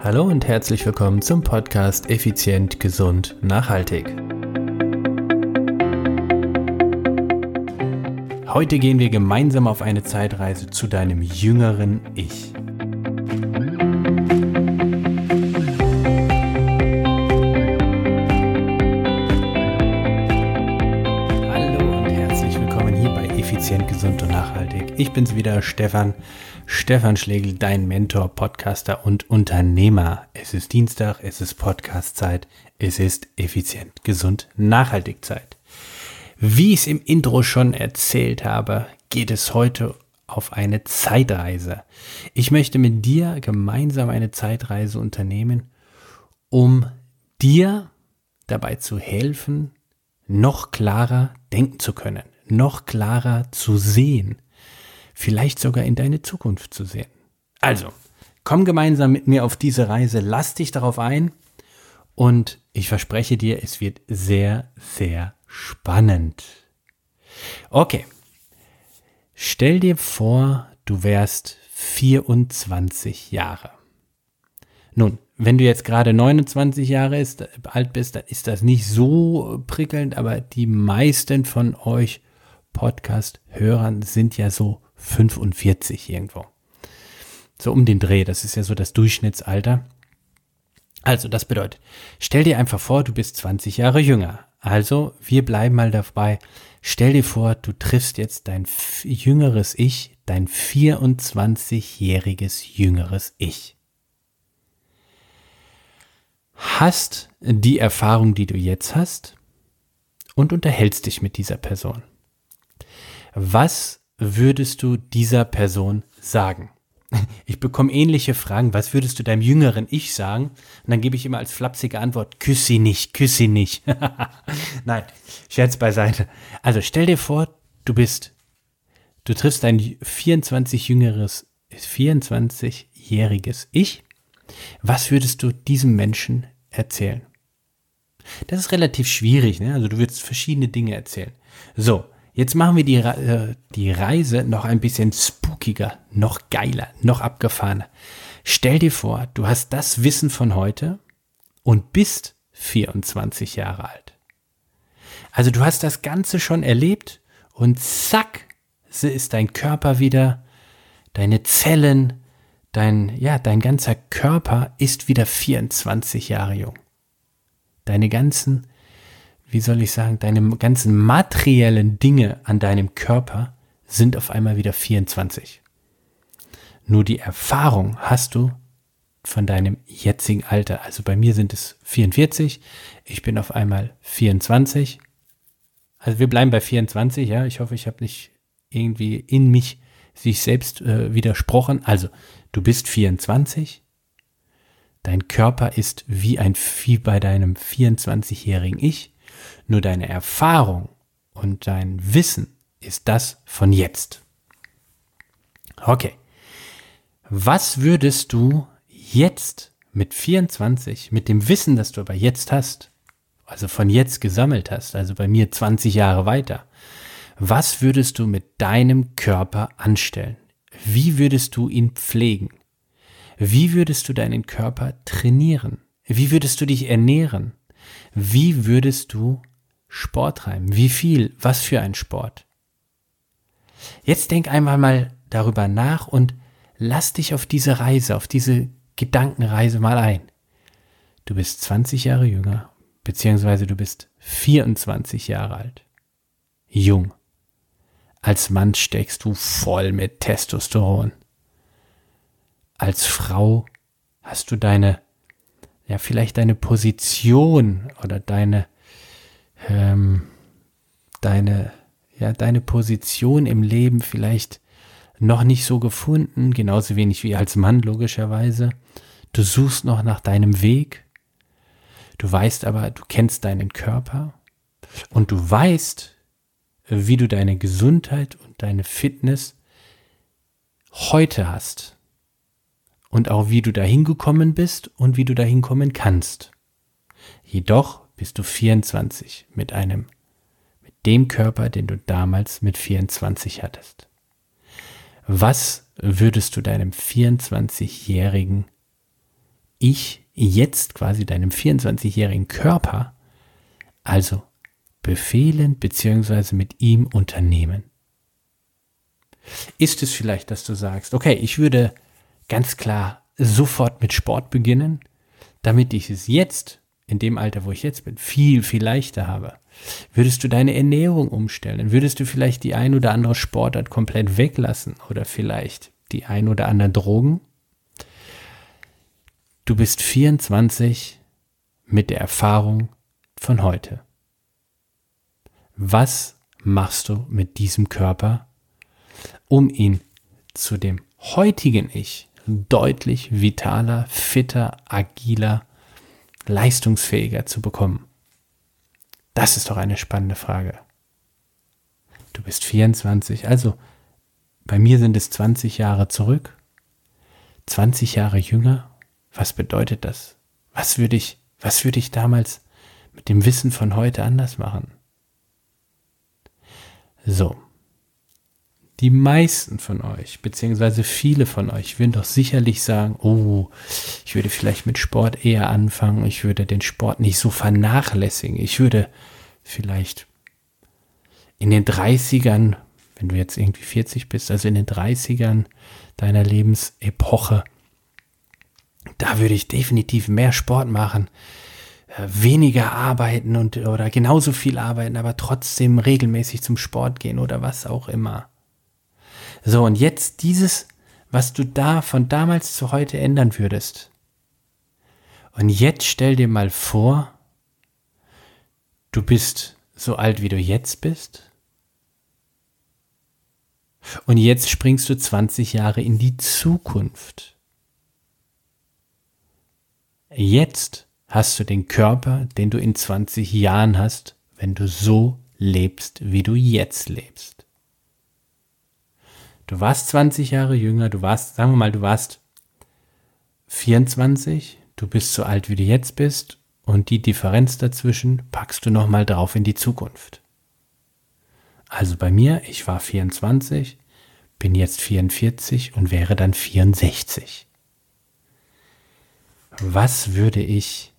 Hallo und herzlich willkommen zum Podcast Effizient, Gesund, Nachhaltig. Heute gehen wir gemeinsam auf eine Zeitreise zu deinem jüngeren Ich. Hallo und herzlich willkommen hier bei Effizient, Gesund und Nachhaltig. Ich bin's wieder, Stefan Stefan Schlegel, dein Mentor, Podcaster und Unternehmer. Es ist Dienstag, es ist Podcastzeit, es ist effizient, gesund, nachhaltig Zeit. Wie ich es im Intro schon erzählt habe, geht es heute auf eine Zeitreise. Ich möchte mit dir gemeinsam eine Zeitreise unternehmen, um dir dabei zu helfen, noch klarer denken zu können, noch klarer zu sehen, vielleicht sogar in deine Zukunft zu sehen. Also, komm gemeinsam mit mir auf diese Reise, lass dich darauf ein und ich verspreche dir, es wird sehr, sehr spannend. Okay, stell dir vor, du wärst 24 Jahre. Nun, wenn du jetzt gerade 29 Jahre ist, alt bist, dann ist das nicht so prickelnd, aber die meisten von euch Podcast-Hörern sind ja so 45 irgendwo. So um den Dreh, das ist ja so das Durchschnittsalter. Also, das bedeutet, stell dir einfach vor, du bist 20 Jahre jünger. Also, wir bleiben mal dabei. Stell dir vor, du triffst jetzt dein jüngeres Ich, dein 24-jähriges jüngeres Ich. Hast die Erfahrung, die du jetzt hast, und unterhältst dich mit dieser Person. Was würdest du dieser Person sagen? Ich bekomme ähnliche Fragen. Was würdest du deinem jüngeren Ich sagen? Und dann gebe ich immer als flapsige Antwort, küss sie nicht, küss sie nicht. Nein, Scherz beiseite. Also stell dir vor, du bist, du triffst dein 24 jüngeres, 24-jähriges Ich. Was würdest du diesem Menschen erzählen? Das ist relativ schwierig, ne? Also du würdest verschiedene Dinge erzählen. So, Jetzt machen wir die, äh, die Reise noch ein bisschen spookiger, noch geiler, noch abgefahrener. Stell dir vor, du hast das Wissen von heute und bist 24 Jahre alt. Also du hast das Ganze schon erlebt und zack, ist dein Körper wieder, deine Zellen, dein, ja, dein ganzer Körper ist wieder 24 Jahre jung. Deine ganzen wie soll ich sagen, deine ganzen materiellen Dinge an deinem Körper sind auf einmal wieder 24. Nur die Erfahrung hast du von deinem jetzigen Alter. Also bei mir sind es 44, ich bin auf einmal 24. Also wir bleiben bei 24, ja. Ich hoffe, ich habe nicht irgendwie in mich sich selbst äh, widersprochen. Also du bist 24, dein Körper ist wie ein Vieh bei deinem 24-jährigen Ich nur deine Erfahrung und dein Wissen ist das von jetzt. Okay. Was würdest du jetzt mit 24, mit dem Wissen, das du aber jetzt hast, also von jetzt gesammelt hast, also bei mir 20 Jahre weiter, was würdest du mit deinem Körper anstellen? Wie würdest du ihn pflegen? Wie würdest du deinen Körper trainieren? Wie würdest du dich ernähren? Wie würdest du Sport treiben? Wie viel? Was für ein Sport? Jetzt denk einmal mal darüber nach und lass dich auf diese Reise, auf diese Gedankenreise mal ein. Du bist 20 Jahre jünger, beziehungsweise du bist 24 Jahre alt. Jung. Als Mann steckst du voll mit Testosteron. Als Frau hast du deine ja vielleicht deine Position oder deine ähm, deine ja deine Position im Leben vielleicht noch nicht so gefunden, genauso wenig wie als Mann logischerweise. Du suchst noch nach deinem Weg. Du weißt aber, du kennst deinen Körper und du weißt, wie du deine Gesundheit und deine Fitness heute hast und auch wie du dahin gekommen bist und wie du dahin kommen kannst. Jedoch bist du 24 mit einem, mit dem Körper, den du damals mit 24 hattest. Was würdest du deinem 24-jährigen Ich jetzt quasi deinem 24-jährigen Körper also befehlen bzw. mit ihm unternehmen? Ist es vielleicht, dass du sagst, okay, ich würde ganz klar sofort mit Sport beginnen, damit ich es jetzt, in dem Alter, wo ich jetzt bin, viel, viel leichter habe? Würdest du deine Ernährung umstellen? Würdest du vielleicht die ein oder andere Sportart komplett weglassen oder vielleicht die ein oder anderen Drogen? Du bist 24 mit der Erfahrung von heute. Was machst du mit diesem Körper, um ihn zu dem heutigen Ich deutlich vitaler, fitter, agiler, leistungsfähiger zu bekommen? Das ist doch eine spannende Frage. Du bist 24, also bei mir sind es 20 Jahre zurück, 20 Jahre jünger. Was bedeutet das? Was würde ich, was würde ich damals mit dem Wissen von heute anders machen? So. Die meisten von euch, beziehungsweise viele von euch, würden doch sicherlich sagen, oh, ich würde vielleicht mit Sport eher anfangen, ich würde den Sport nicht so vernachlässigen, ich würde vielleicht in den 30ern, wenn du jetzt irgendwie 40 bist, also in den 30ern deiner Lebensepoche, da würde ich definitiv mehr Sport machen, äh, weniger arbeiten und oder genauso viel arbeiten, aber trotzdem regelmäßig zum Sport gehen oder was auch immer. So, und jetzt dieses, was du da von damals zu heute ändern würdest. Und jetzt stell dir mal vor, du bist so alt, wie du jetzt bist. Und jetzt springst du 20 Jahre in die Zukunft. Jetzt hast du den Körper, den du in 20 Jahren hast, wenn du so lebst, wie du jetzt lebst. Du warst 20 Jahre jünger, du warst, sagen wir mal, du warst 24, du bist so alt, wie du jetzt bist und die Differenz dazwischen packst du nochmal drauf in die Zukunft. Also bei mir, ich war 24, bin jetzt 44 und wäre dann 64. Was würde ich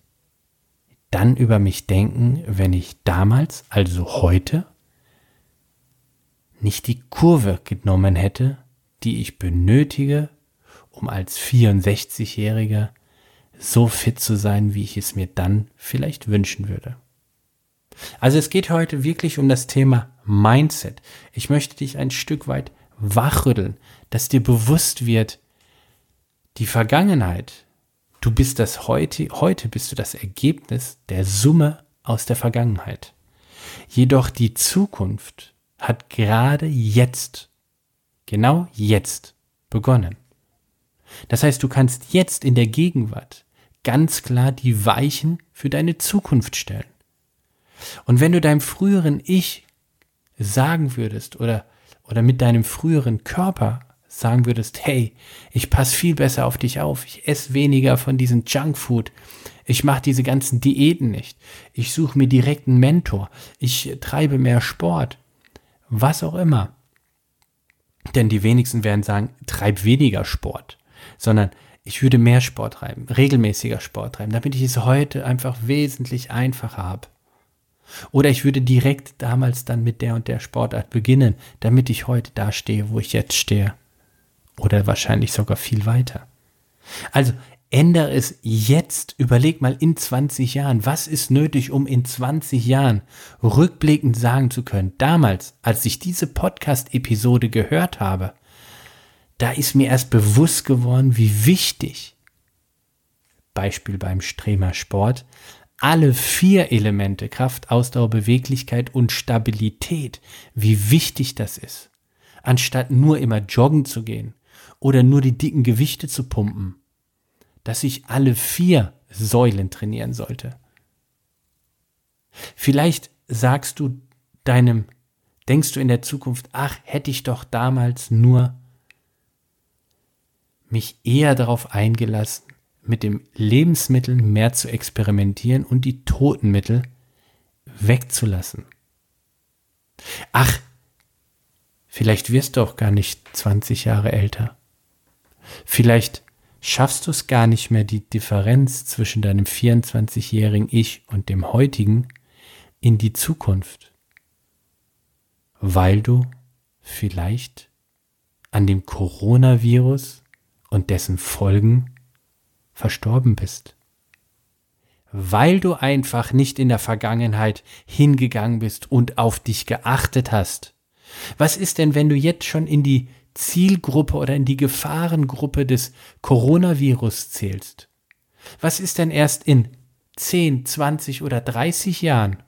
dann über mich denken, wenn ich damals, also heute, nicht die Kurve genommen hätte, die ich benötige, um als 64-Jähriger so fit zu sein, wie ich es mir dann vielleicht wünschen würde. Also es geht heute wirklich um das Thema Mindset. Ich möchte dich ein Stück weit wachrütteln, dass dir bewusst wird, die Vergangenheit, Du bist das heute, heute bist du das Ergebnis der Summe aus der Vergangenheit. Jedoch die Zukunft hat gerade jetzt, genau jetzt begonnen. Das heißt, du kannst jetzt in der Gegenwart ganz klar die Weichen für deine Zukunft stellen. Und wenn du deinem früheren Ich sagen würdest oder, oder mit deinem früheren Körper sagen würdest, hey, ich passe viel besser auf dich auf, ich esse weniger von diesem Junkfood, ich mache diese ganzen Diäten nicht, ich suche mir direkt einen Mentor, ich treibe mehr Sport, was auch immer. Denn die wenigsten werden sagen, treib weniger Sport, sondern ich würde mehr Sport treiben, regelmäßiger Sport treiben, damit ich es heute einfach wesentlich einfacher habe. Oder ich würde direkt damals dann mit der und der Sportart beginnen, damit ich heute da stehe, wo ich jetzt stehe oder wahrscheinlich sogar viel weiter. Also ändere es jetzt, überleg mal in 20 Jahren, was ist nötig, um in 20 Jahren rückblickend sagen zu können, damals, als ich diese Podcast-Episode gehört habe, da ist mir erst bewusst geworden, wie wichtig, Beispiel beim Stremer Sport, alle vier Elemente Kraft, Ausdauer, Beweglichkeit und Stabilität, wie wichtig das ist. Anstatt nur immer joggen zu gehen oder nur die dicken Gewichte zu pumpen, dass ich alle vier Säulen trainieren sollte. Vielleicht sagst du deinem, denkst du in der Zukunft, ach, hätte ich doch damals nur mich eher darauf eingelassen, mit dem Lebensmitteln mehr zu experimentieren und die toten Mittel wegzulassen. Ach, vielleicht wirst du auch gar nicht 20 Jahre älter. Vielleicht schaffst du es gar nicht mehr, die Differenz zwischen deinem 24-jährigen Ich und dem heutigen in die Zukunft, weil du vielleicht an dem Coronavirus und dessen Folgen verstorben bist. Weil du einfach nicht in der Vergangenheit hingegangen bist und auf dich geachtet hast. Was ist denn, wenn du jetzt schon in die Zielgruppe oder in die Gefahrengruppe des Coronavirus zählst? Was ist denn erst in 10, 20 oder 30 Jahren,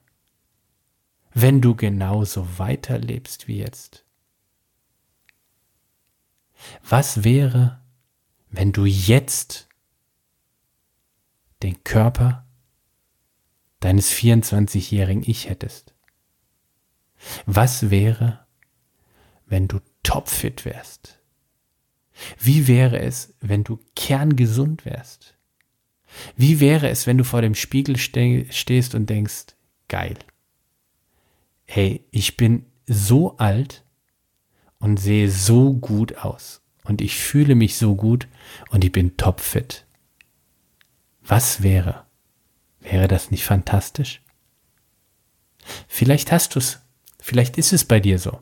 wenn du genauso weiterlebst wie jetzt? Was wäre, wenn du jetzt den Körper deines 24-jährigen Ich hättest? Was wäre, wenn du topfit wärst? Wie wäre es, wenn du kerngesund wärst? Wie wäre es, wenn du vor dem Spiegel ste stehst und denkst, geil, hey, ich bin so alt und sehe so gut aus und ich fühle mich so gut und ich bin topfit. Was wäre? Wäre das nicht fantastisch? Vielleicht hast du es, vielleicht ist es bei dir so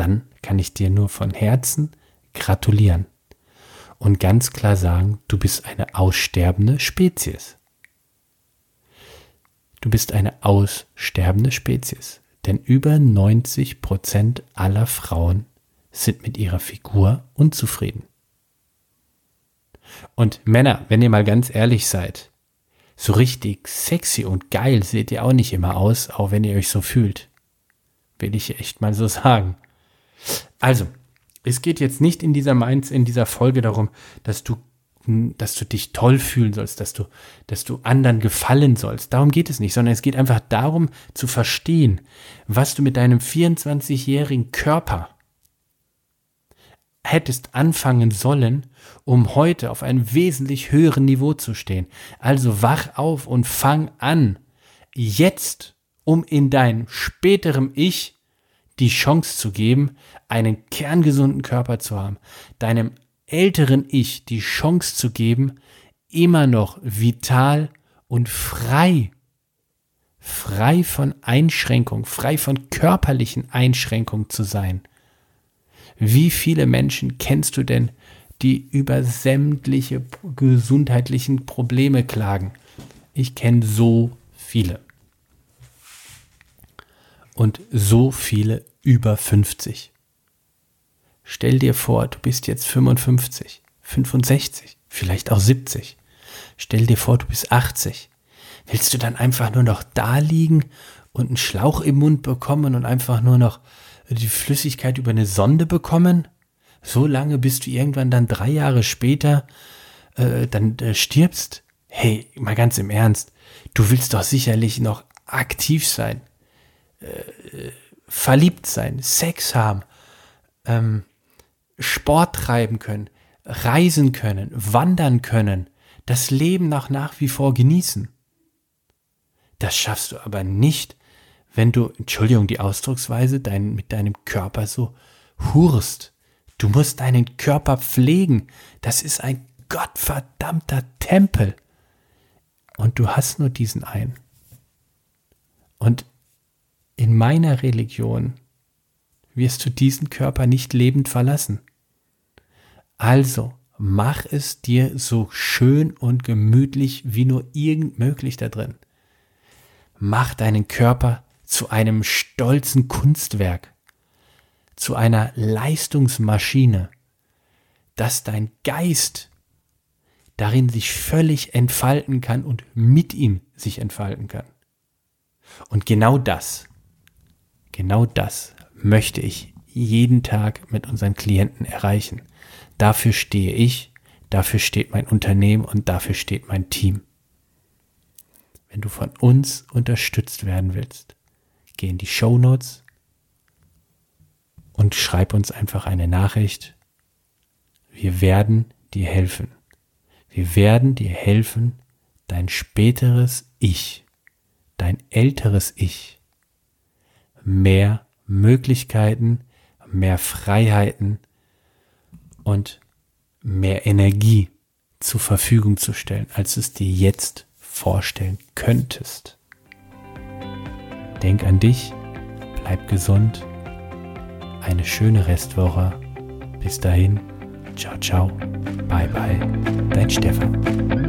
dann kann ich dir nur von Herzen gratulieren und ganz klar sagen, du bist eine aussterbende Spezies. Du bist eine aussterbende Spezies, denn über 90 Prozent aller Frauen sind mit ihrer Figur unzufrieden. Und Männer, wenn ihr mal ganz ehrlich seid, so richtig sexy und geil seht ihr auch nicht immer aus, auch wenn ihr euch so fühlt. Will ich echt mal so sagen. Also, es geht jetzt nicht in dieser Mainz, in dieser Folge darum, dass du, dass du dich toll fühlen sollst, dass du, dass du anderen gefallen sollst. Darum geht es nicht, sondern es geht einfach darum zu verstehen, was du mit deinem 24-jährigen Körper hättest anfangen sollen, um heute auf einem wesentlich höheren Niveau zu stehen. Also wach auf und fang an, jetzt, um in deinem späteren Ich die Chance zu geben, einen kerngesunden Körper zu haben, deinem älteren Ich die Chance zu geben, immer noch vital und frei, frei von Einschränkung, frei von körperlichen Einschränkungen zu sein. Wie viele Menschen kennst du denn, die über sämtliche gesundheitlichen Probleme klagen? Ich kenne so viele. Und so viele über 50. Stell dir vor, du bist jetzt 55, 65, vielleicht auch 70. Stell dir vor, du bist 80. Willst du dann einfach nur noch da liegen und einen Schlauch im Mund bekommen und einfach nur noch die Flüssigkeit über eine Sonde bekommen? So lange, bis du irgendwann dann drei Jahre später äh, dann äh, stirbst? Hey, mal ganz im Ernst, du willst doch sicherlich noch aktiv sein. Äh, verliebt sein, Sex haben, ähm, Sport treiben können, reisen können, wandern können, das Leben noch nach wie vor genießen. Das schaffst du aber nicht, wenn du, Entschuldigung, die Ausdrucksweise, dein, mit deinem Körper so hurst. Du musst deinen Körper pflegen. Das ist ein gottverdammter Tempel. Und du hast nur diesen einen. Und in meiner Religion wirst du diesen Körper nicht lebend verlassen. Also mach es dir so schön und gemütlich wie nur irgend möglich da drin. Mach deinen Körper zu einem stolzen Kunstwerk, zu einer Leistungsmaschine, dass dein Geist darin sich völlig entfalten kann und mit ihm sich entfalten kann. Und genau das Genau das möchte ich jeden Tag mit unseren Klienten erreichen. Dafür stehe ich, dafür steht mein Unternehmen und dafür steht mein Team. Wenn du von uns unterstützt werden willst, geh in die Show Notes und schreib uns einfach eine Nachricht. Wir werden dir helfen. Wir werden dir helfen, dein späteres Ich, dein älteres Ich mehr Möglichkeiten, mehr Freiheiten und mehr Energie zur Verfügung zu stellen, als du es dir jetzt vorstellen könntest. Denk an dich, bleib gesund, eine schöne Restwoche. Bis dahin, ciao, ciao, bye, bye, dein Stefan.